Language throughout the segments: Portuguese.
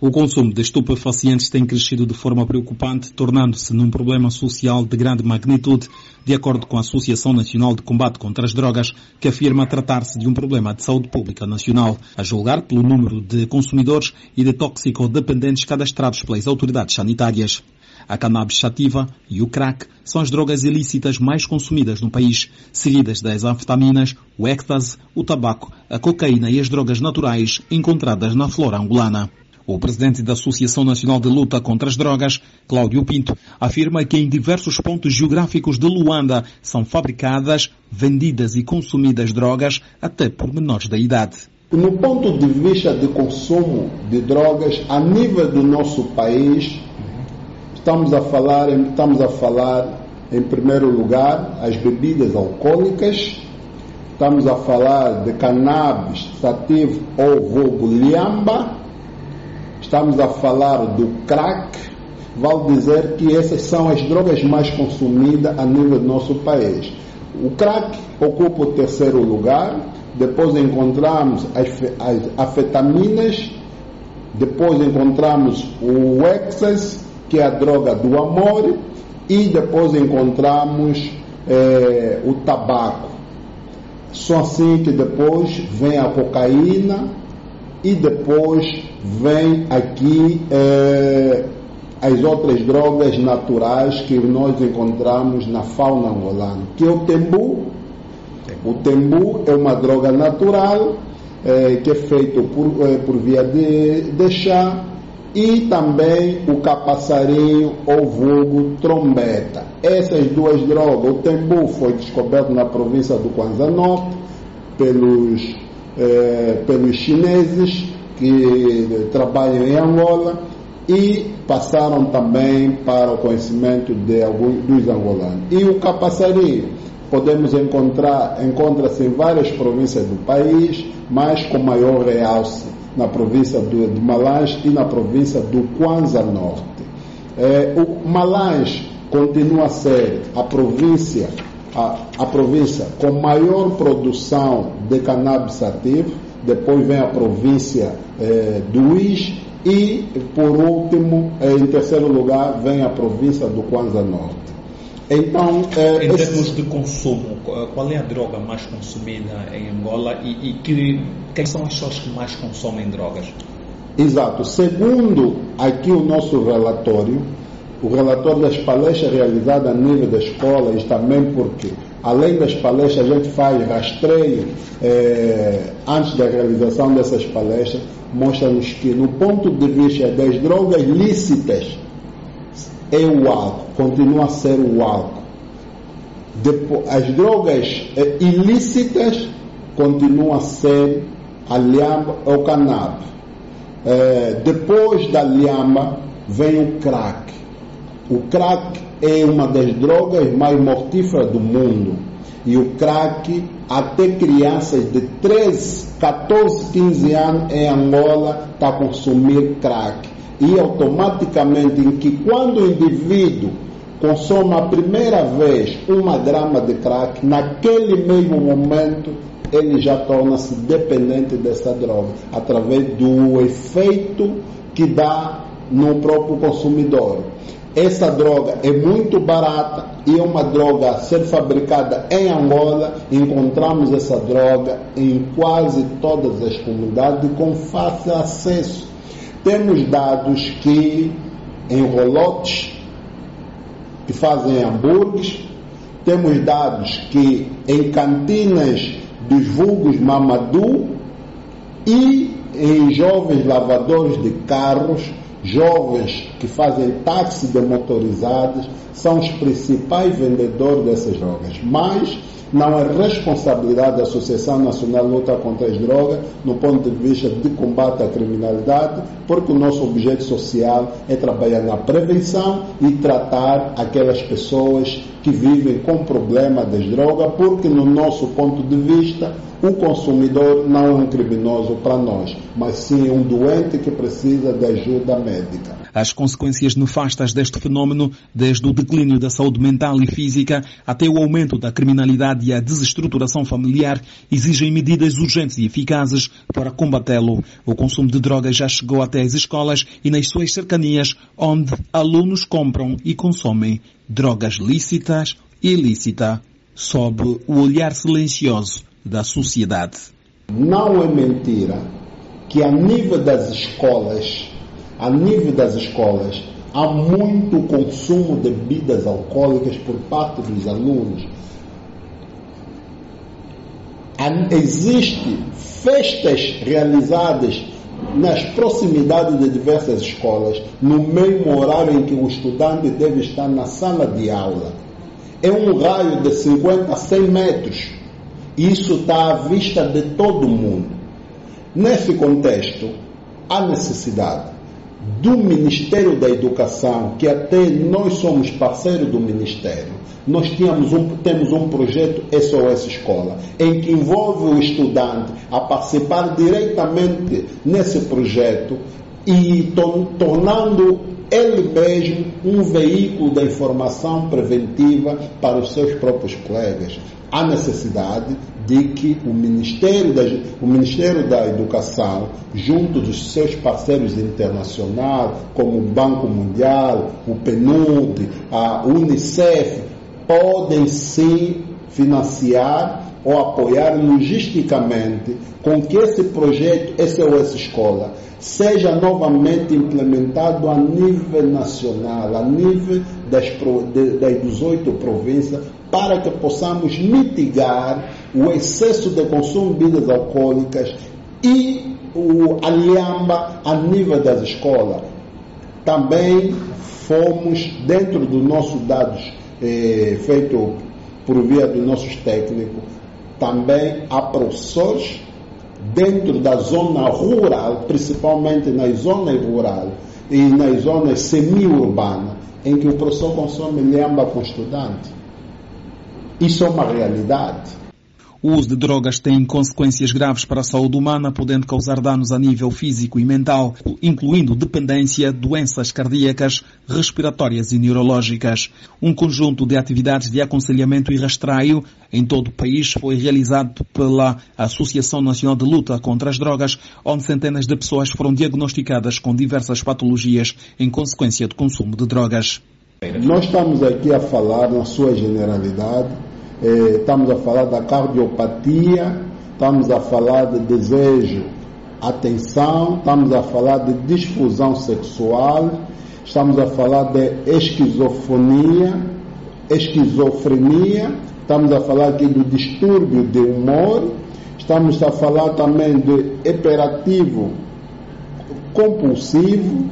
O consumo de estupefacientes tem crescido de forma preocupante, tornando-se num problema social de grande magnitude, de acordo com a Associação Nacional de Combate contra as Drogas, que afirma tratar-se de um problema de saúde pública nacional, a julgar pelo número de consumidores e de toxicodependentes cadastrados pelas autoridades sanitárias. A cannabis sativa e o crack são as drogas ilícitas mais consumidas no país, seguidas das anfetaminas, o êxtase, o tabaco, a cocaína e as drogas naturais encontradas na flora angolana. O presidente da Associação Nacional de Luta contra as Drogas, Cláudio Pinto, afirma que em diversos pontos geográficos de Luanda são fabricadas, vendidas e consumidas drogas até por menores da idade. No ponto de vista de consumo de drogas a nível do nosso país, Estamos a falar, estamos a falar em primeiro lugar as bebidas alcoólicas, estamos a falar de cannabis sativo ou vulgo liamba, estamos a falar do crack, vale dizer que essas são as drogas mais consumidas a nível do nosso país. O crack ocupa o terceiro lugar, depois encontramos as, as afetaminas, depois encontramos o excess, que é a droga do amor, e depois encontramos é, o tabaco. Só assim que depois vem a cocaína e depois vem aqui é, as outras drogas naturais que nós encontramos na fauna angolana, que é o tembu. O tembu é uma droga natural é, que é feito por, é, por via de, de chá e também o capaçarinho ou vulgo trombeta. Essas duas drogas, o tembu foi descoberto na província do Kwanza Norte pelos, eh, pelos chineses que trabalham em Angola e passaram também para o conhecimento de alguns dos angolanos. E o capaçarinho podemos encontrar, encontra-se em várias províncias do país, mas com maior realce na província do, Malange e na província do Kwanza Norte. É, o Malange continua a ser a província, a, a província com maior produção de cannabis ativo, depois vem a província é, do Is e, por último, é, em terceiro lugar, vem a província do Kwanza Norte. Então, é, em termos de consumo, qual é a droga mais consumida em Angola e, e que, quem são as pessoas que mais consomem drogas? Exato. Segundo aqui o nosso relatório, o relatório das palestras realizadas a nível da escola, e também porque, além das palestras, a gente faz rastreio é, antes da realização dessas palestras, mostra-nos que, no ponto de vista das drogas lícitas, é o álcool, continua a ser o álcool. Depois, as drogas é, ilícitas continuam a ser a lhama ou cannabis. É, depois da lhama vem o crack. O crack é uma das drogas mais mortíferas do mundo. E o crack, até crianças de 13, 14, 15 anos em Angola, está a consumir crack e automaticamente em que quando o indivíduo consome a primeira vez uma grama de crack, naquele mesmo momento ele já torna-se dependente dessa droga, através do efeito que dá no próprio consumidor. Essa droga é muito barata e é uma droga a ser fabricada em Angola. Encontramos essa droga em quase todas as comunidades com fácil acesso temos dados que em rolotes que fazem hambúrgueres, temos dados que em cantinas dos vulgos Mamadou e em jovens lavadores de carros, jovens que fazem táxi de motorizados, são os principais vendedores dessas drogas. Mas não é responsabilidade da Associação Nacional de Luta contra as Drogas no ponto de vista de combate à criminalidade, porque o nosso objeto social é trabalhar na prevenção e tratar aquelas pessoas que vivem com problema das drogas, porque no nosso ponto de vista o consumidor não é um criminoso para nós, mas sim um doente que precisa de ajuda médica. As consequências nefastas deste fenômeno, desde o declínio da saúde mental e física até o aumento da criminalidade e a desestruturação familiar, exigem medidas urgentes e eficazes para combatê-lo. O consumo de drogas já chegou até as escolas e nas suas cercanias, onde alunos compram e consomem drogas lícitas e ilícitas, sob o olhar silencioso da sociedade. Não é mentira que a nível das escolas, a nível das escolas, há muito consumo de bebidas alcoólicas por parte dos alunos. Existem festas realizadas nas proximidades de diversas escolas, no mesmo horário em que o estudante deve estar na sala de aula. É um raio de 50 a 100 metros isso está à vista de todo mundo. Nesse contexto, há necessidade do Ministério da Educação, que até nós somos parceiros do Ministério, nós temos um, temos um projeto SOS Escola, em que envolve o estudante a participar diretamente nesse projeto e tornando ele mesmo um veículo da informação preventiva para os seus próprios colegas. Há necessidade de que o Ministério, da, o Ministério da Educação, junto dos seus parceiros internacionais, como o Banco Mundial, o PNUD, a Unicef, podem sim financiar ou apoiar logisticamente com que esse projeto SOS Escola seja novamente implementado a nível nacional, a nível das, das 18 províncias, para que possamos mitigar o excesso de consumo de bebidas alcoólicas e o alhamba a nível das escolas. Também fomos, dentro dos nossos dados eh, feito por via dos nossos técnicos, também há professores dentro da zona rural, principalmente nas zonas rurais e nas zonas semi-urbanas, em que o professor consome lhamba com estudante. Isso é uma realidade. O uso de drogas tem consequências graves para a saúde humana, podendo causar danos a nível físico e mental, incluindo dependência, doenças cardíacas, respiratórias e neurológicas. Um conjunto de atividades de aconselhamento e rastreio em todo o país foi realizado pela Associação Nacional de Luta contra as Drogas, onde centenas de pessoas foram diagnosticadas com diversas patologias em consequência do consumo de drogas. Nós estamos aqui a falar, na sua generalidade, eh, estamos a falar da cardiopatia, estamos a falar de desejo, atenção, estamos a falar de disfusão sexual, estamos a falar de esquizofonia, esquizofrenia, estamos a falar aqui do distúrbio de humor, estamos a falar também de hiperativo compulsivo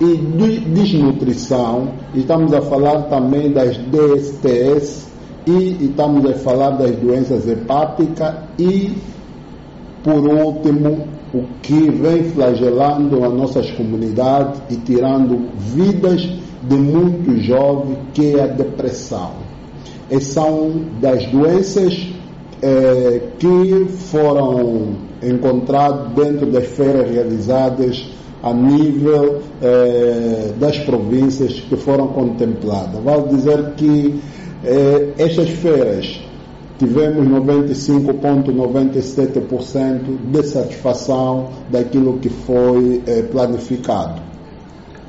e de desnutrição, estamos a falar também das DSTs, e estamos a falar das doenças hepáticas e, por último, o que vem flagelando as nossas comunidades e tirando vidas de muitos jovens, que é a depressão. E são das doenças eh, que foram encontradas dentro das feiras realizadas a nível eh, das províncias que foram contempladas. Vale dizer que eh, estas feiras tivemos 95,97% de satisfação daquilo que foi eh, planificado.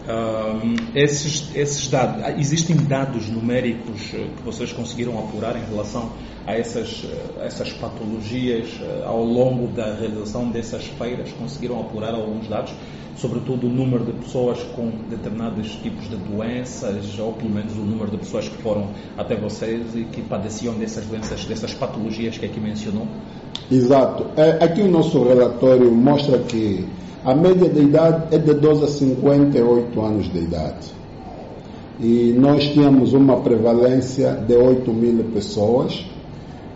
Um, esses, esses dados, existem dados numéricos eh, que vocês conseguiram apurar em relação a essas, a essas patologias ao longo da realização dessas feiras? Conseguiram apurar alguns dados? sobretudo o número de pessoas com determinados tipos de doenças, ou pelo menos o número de pessoas que foram até vocês e que padeciam dessas doenças, dessas patologias que aqui mencionou? Exato. É, aqui o nosso relatório mostra que a média de idade é de 12 a 58 anos de idade. E nós tínhamos uma prevalência de 8 mil pessoas,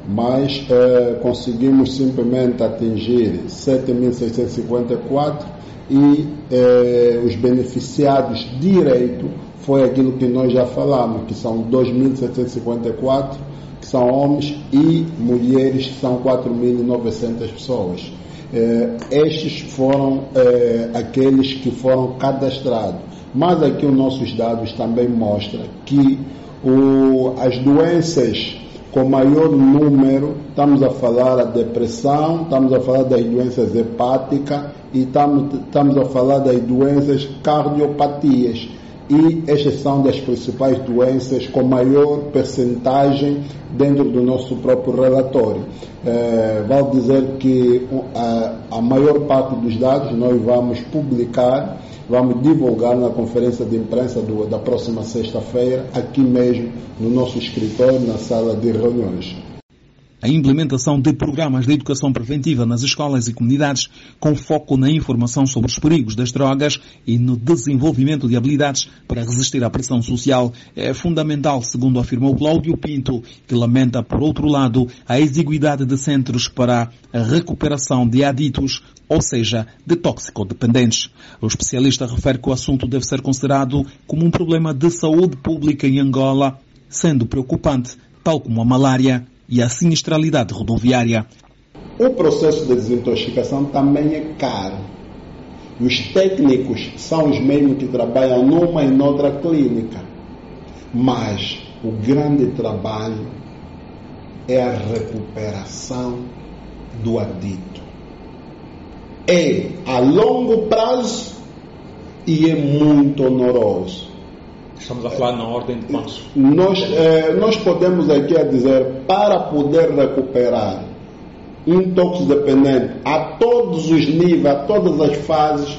mas é, conseguimos simplesmente atingir 7.654 e eh, os beneficiados direito foi aquilo que nós já falamos, que são 2.754, que são homens, e mulheres, que são 4.900 pessoas. Eh, estes foram eh, aqueles que foram cadastrados. Mas aqui os nossos dados também mostram que o, as doenças com maior número, estamos a falar da depressão, estamos a falar das doenças hepáticas e estamos, estamos a falar das doenças cardiopatias e estas são das principais doenças com maior percentagem dentro do nosso próprio relatório. É, vale dizer que a, a maior parte dos dados nós vamos publicar, vamos divulgar na conferência de imprensa do, da próxima sexta-feira, aqui mesmo no nosso escritório, na sala de reuniões a implementação de programas de educação preventiva nas escolas e comunidades com foco na informação sobre os perigos das drogas e no desenvolvimento de habilidades para resistir à pressão social é fundamental, segundo afirmou Cláudio Pinto, que lamenta, por outro lado, a exiguidade de centros para a recuperação de aditos, ou seja, de toxicodependentes. O especialista refere que o assunto deve ser considerado como um problema de saúde pública em Angola, sendo preocupante, tal como a malária e a sinistralidade rodoviária. O processo de desintoxicação também é caro. Os técnicos são os mesmos que trabalham numa e noutra clínica. Mas o grande trabalho é a recuperação do adito. É a longo prazo e é muito honoroso. Estamos a falar na ordem de quantos? Nós, eh, nós podemos aqui dizer, para poder recuperar um toxidependente a todos os níveis, a todas as fases,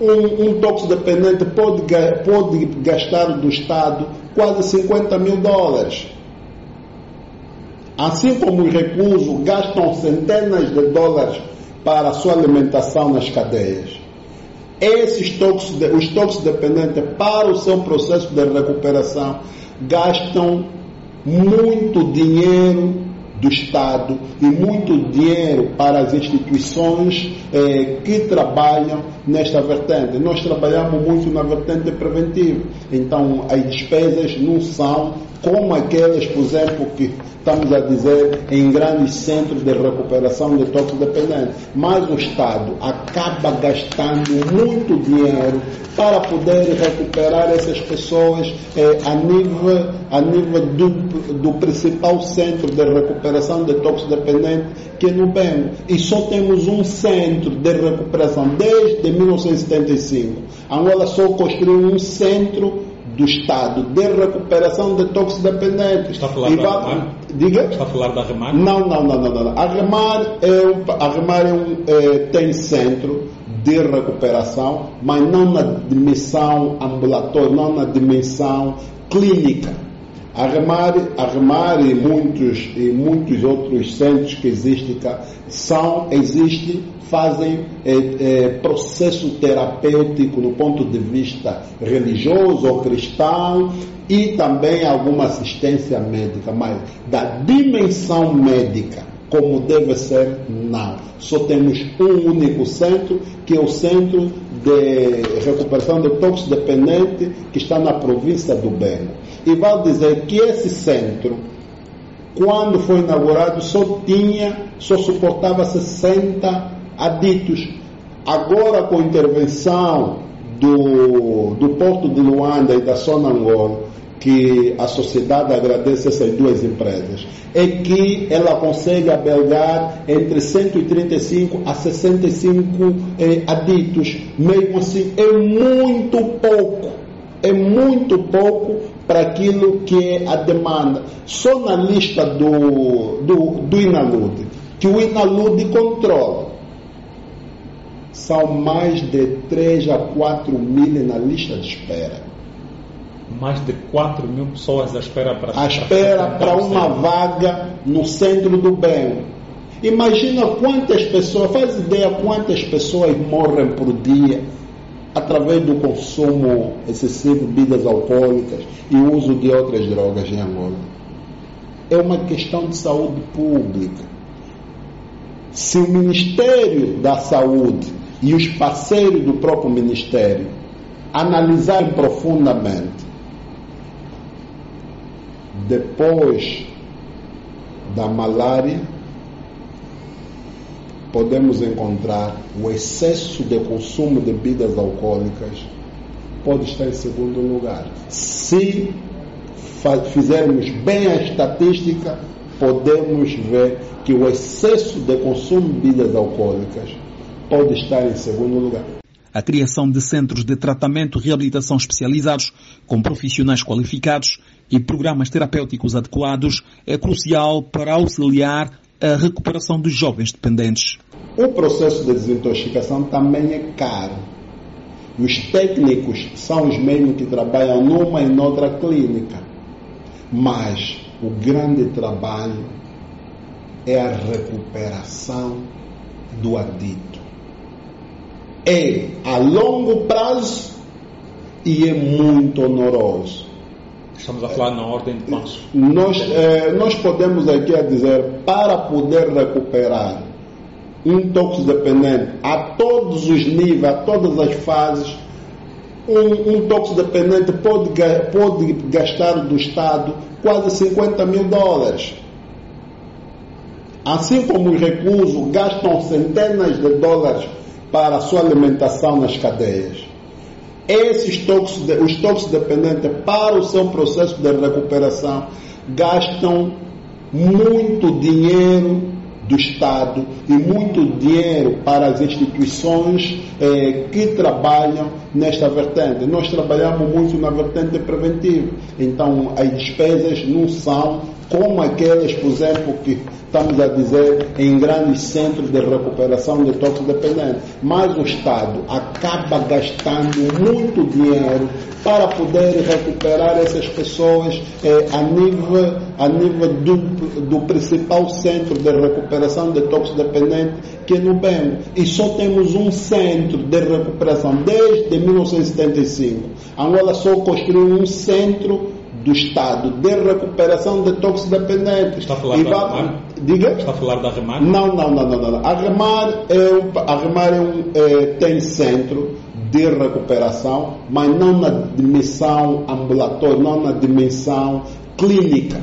um, um toxidependente pode, pode gastar do Estado quase 50 mil dólares. Assim como os reclusos gastam centenas de dólares para a sua alimentação nas cadeias esses toxicodependentes, os toxicodependentes, para o seu processo de recuperação, gastam muito dinheiro do Estado e muito dinheiro para as instituições eh, que trabalham nesta vertente. Nós trabalhamos muito na vertente preventiva, então as despesas não são como aquelas, por exemplo, que estamos a dizer em grandes centros de recuperação de toxicodependentes. Mas o Estado acaba gastando muito dinheiro para poder recuperar essas pessoas eh, a nível, a nível do, do principal centro de recuperação de toxicodependentes, que é no Bengo. E só temos um centro de recuperação desde 1975. Angola só construiu um centro do Estado de recuperação de toxidependentes. Está a falar da Remar? Diga? Está a falar da Remar? Não, não, não, não. não. A Remar, é um, a Remar é um, é, tem centro de recuperação, mas não na dimensão ambulatória, não na dimensão clínica a Remar, a Remar e muitos, e muitos outros centros que existem cá são, existem, fazem é, é, processo terapêutico no ponto de vista religioso ou cristão e também alguma assistência médica, mas da dimensão médica como deve ser, não. Só temos um único centro, que é o Centro de Recuperação de Toxidependente, que está na província do Bengo. E vale dizer que esse centro, quando foi inaugurado, só tinha, só suportava 60 aditos. Agora, com a intervenção do, do Porto de Luanda e da Sonangol, que a sociedade agradece essas duas empresas, é que ela consegue abelgar entre 135 a 65 eh, aditos. Mesmo assim, é muito pouco. É muito pouco para aquilo que é a demanda. Só na lista do, do, do Inalude, que o Inalude controla, são mais de 3 a 4 mil na lista de espera mais de 4 mil pessoas à espera para à espera para uma vaga no centro do bem. Imagina quantas pessoas, faz ideia quantas pessoas morrem por dia através do consumo excessivo de bebidas alcoólicas e uso de outras drogas em Angola. É uma questão de saúde pública. Se o Ministério da Saúde e os parceiros do próprio Ministério analisar profundamente, depois da malária, podemos encontrar o excesso de consumo de bebidas alcoólicas, pode estar em segundo lugar. Se fizermos bem a estatística, podemos ver que o excesso de consumo de bebidas alcoólicas pode estar em segundo lugar. A criação de centros de tratamento e reabilitação especializados, com profissionais qualificados e programas terapêuticos adequados, é crucial para auxiliar a recuperação dos jovens dependentes. O processo de desintoxicação também é caro. Os técnicos são os mesmos que trabalham numa e noutra clínica. Mas o grande trabalho é a recuperação do adito. É a longo prazo e é muito honoroso. Estamos a falar na ordem de passo. Nós, eh, nós podemos aqui a dizer, para poder recuperar um toxidependente a todos os níveis, a todas as fases, um, um toxidependente pode, pode gastar do Estado quase 50 mil dólares. Assim como os reclusos gastam centenas de dólares para a sua alimentação nas cadeias. Esses toxicodependentes, os toxidependentes, para o seu processo de recuperação, gastam muito dinheiro do Estado e muito dinheiro para as instituições eh, que trabalham nesta vertente. Nós trabalhamos muito na vertente preventiva, então as despesas não são como aquelas, por exemplo, que estamos a dizer em grandes centros de recuperação de toxidependentes. Mas o Estado acaba gastando muito dinheiro para poder recuperar essas pessoas eh, a nível, a nível do, do principal centro de recuperação de toxidependentes, que é no BEM. E só temos um centro de recuperação desde 1975. Angola só construiu um centro do Estado de recuperação de toxidependentes. Está a falar da Remar? Diga? Está a falar da Remar? Não, não, não, não. não. A Remar, é um, a Remar é um, é, tem centro de recuperação, mas não na dimensão ambulatória, não na dimensão clínica.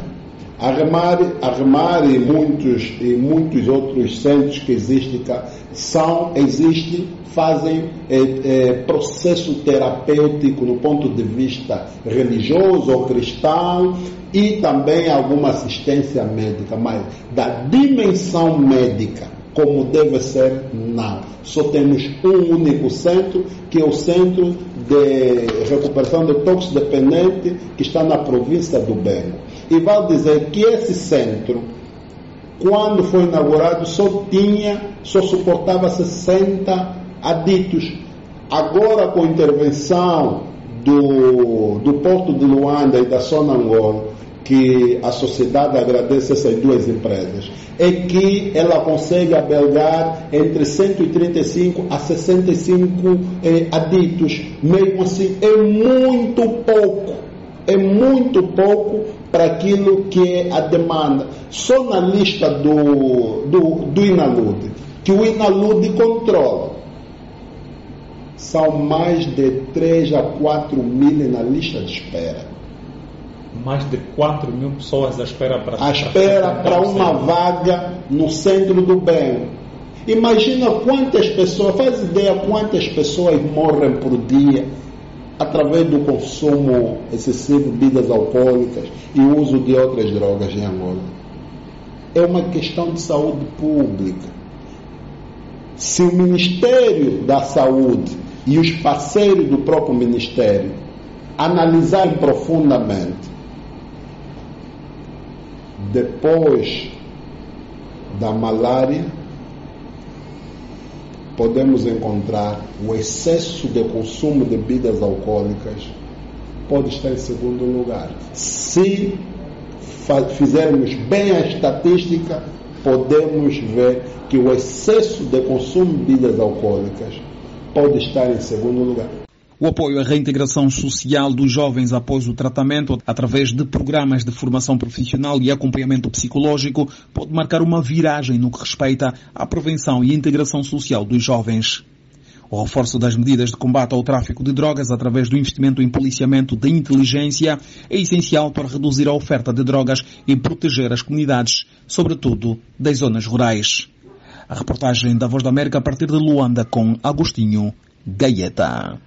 A Remar, a Remar e muitos, e muitos outros centros que existem cá são, existem, fazem é, é, processo terapêutico no ponto de vista religioso ou cristão e também alguma assistência médica, mas da dimensão médica como deve ser, não. Só temos um único centro, que é o Centro de Recuperação de Toxidependente, que está na província do Bengo. E vale dizer que esse centro, quando foi inaugurado, só tinha, só suportava 60 aditos. Agora, com a intervenção do, do Porto de Luanda e da Sonangol, que a sociedade agradece essas duas empresas, é que ela consegue abelgar entre 135 a 65 eh, aditos. Mesmo assim, é muito pouco. É muito pouco para aquilo que é a demanda. Só na lista do, do, do Inalude, que o Inalude controla, são mais de 3 a 4 mil na lista de espera mais de 4 mil pessoas à espera para à espera para uma vaga no centro do bem. Imagina quantas pessoas, faz ideia quantas pessoas morrem por dia através do consumo excessivo de bebidas alcoólicas e uso de outras drogas em Angola. É uma questão de saúde pública. Se o Ministério da Saúde e os parceiros do próprio Ministério analisarem profundamente depois da malária, podemos encontrar o excesso de consumo de bebidas alcoólicas, pode estar em segundo lugar. Se fizermos bem a estatística, podemos ver que o excesso de consumo de bebidas alcoólicas pode estar em segundo lugar. O apoio à reintegração social dos jovens após o tratamento, através de programas de formação profissional e acompanhamento psicológico, pode marcar uma viragem no que respeita à prevenção e integração social dos jovens. O reforço das medidas de combate ao tráfico de drogas através do investimento em policiamento da inteligência é essencial para reduzir a oferta de drogas e proteger as comunidades, sobretudo das zonas rurais. A reportagem da Voz da América a partir de Luanda com Agostinho Gaeta.